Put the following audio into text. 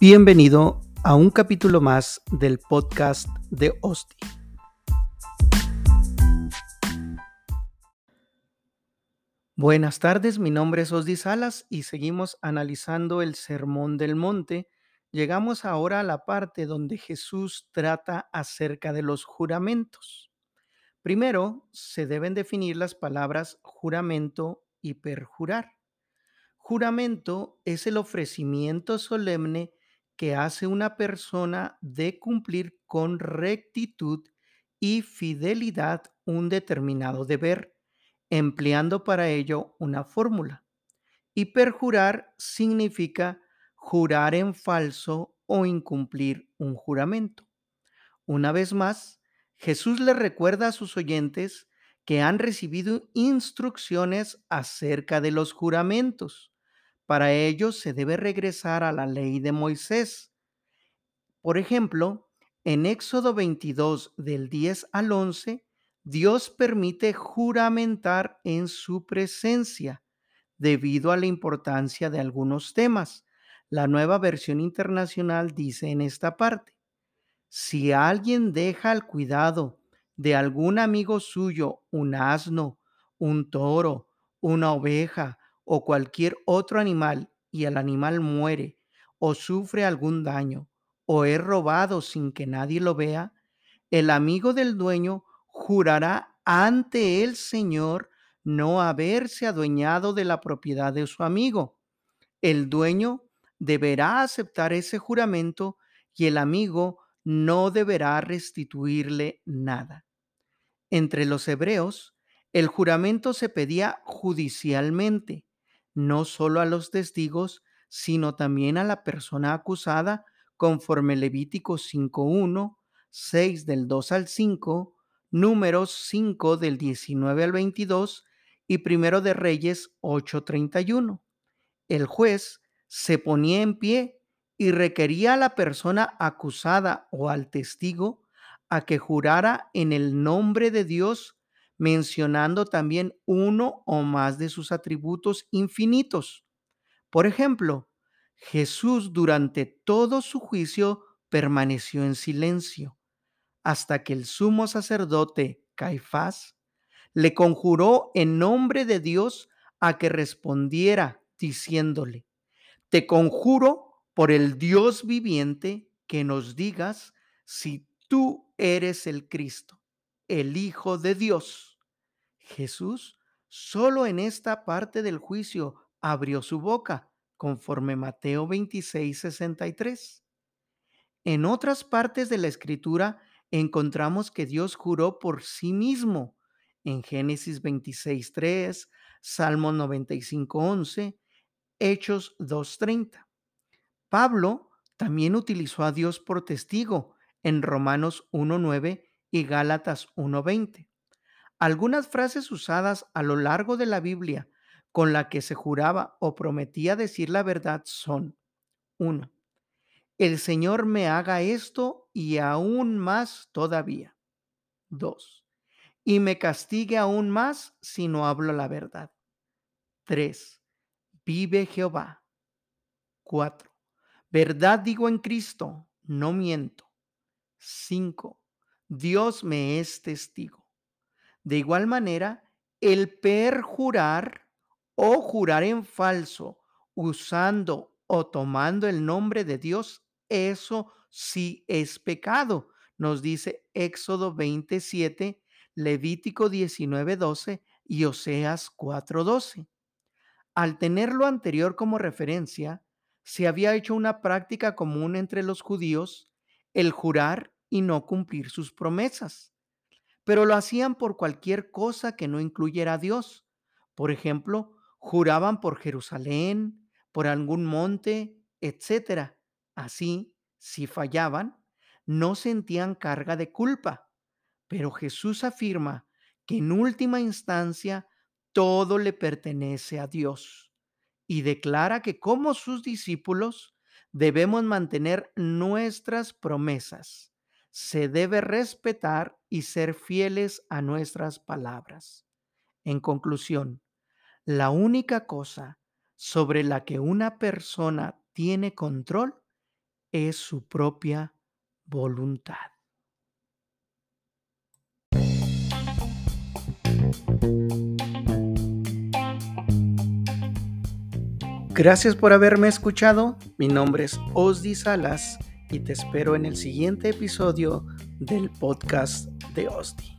Bienvenido a un capítulo más del podcast de Osti. Buenas tardes, mi nombre es Osdi Salas y seguimos analizando el Sermón del Monte. Llegamos ahora a la parte donde Jesús trata acerca de los juramentos. Primero, se deben definir las palabras juramento y perjurar. Juramento es el ofrecimiento solemne que hace una persona de cumplir con rectitud y fidelidad un determinado deber, empleando para ello una fórmula. Y perjurar significa jurar en falso o incumplir un juramento. Una vez más, Jesús le recuerda a sus oyentes que han recibido instrucciones acerca de los juramentos para ello se debe regresar a la ley de Moisés. Por ejemplo, en Éxodo 22 del 10 al 11, Dios permite juramentar en su presencia debido a la importancia de algunos temas. La nueva versión internacional dice en esta parte, si alguien deja al cuidado de algún amigo suyo un asno, un toro, una oveja o cualquier otro animal y el animal muere o sufre algún daño o es robado sin que nadie lo vea, el amigo del dueño jurará ante el Señor no haberse adueñado de la propiedad de su amigo. El dueño deberá aceptar ese juramento y el amigo no deberá restituirle nada. Entre los hebreos, el juramento se pedía judicialmente no solo a los testigos, sino también a la persona acusada, conforme Levítico 5.1, 6 del 2 al 5, números 5 del 19 al 22 y primero de Reyes 8.31. El juez se ponía en pie y requería a la persona acusada o al testigo a que jurara en el nombre de Dios mencionando también uno o más de sus atributos infinitos. Por ejemplo, Jesús durante todo su juicio permaneció en silencio hasta que el sumo sacerdote Caifás le conjuró en nombre de Dios a que respondiera diciéndole, te conjuro por el Dios viviente que nos digas si tú eres el Cristo, el Hijo de Dios. Jesús solo en esta parte del juicio abrió su boca, conforme Mateo 26, 63. En otras partes de la escritura encontramos que Dios juró por sí mismo en Génesis 26, 3, Salmo 95, 11, Hechos 2.30. Pablo también utilizó a Dios por testigo en Romanos 1.9 y Gálatas 1.20. Algunas frases usadas a lo largo de la Biblia con la que se juraba o prometía decir la verdad son 1. El Señor me haga esto y aún más todavía. 2. Y me castigue aún más si no hablo la verdad. 3. Vive Jehová. 4. Verdad digo en Cristo, no miento. 5. Dios me es testigo. De igual manera, el perjurar o jurar en falso usando o tomando el nombre de Dios, eso sí es pecado. Nos dice Éxodo 27, Levítico 19:12 y Oseas 4:12. Al tener lo anterior como referencia, se había hecho una práctica común entre los judíos el jurar y no cumplir sus promesas pero lo hacían por cualquier cosa que no incluyera a Dios. Por ejemplo, juraban por Jerusalén, por algún monte, etc. Así, si fallaban, no sentían carga de culpa. Pero Jesús afirma que en última instancia todo le pertenece a Dios y declara que como sus discípulos debemos mantener nuestras promesas se debe respetar y ser fieles a nuestras palabras. En conclusión, la única cosa sobre la que una persona tiene control es su propia voluntad. Gracias por haberme escuchado. Mi nombre es Osdi Salas y te espero en el siguiente episodio del podcast de Osdi.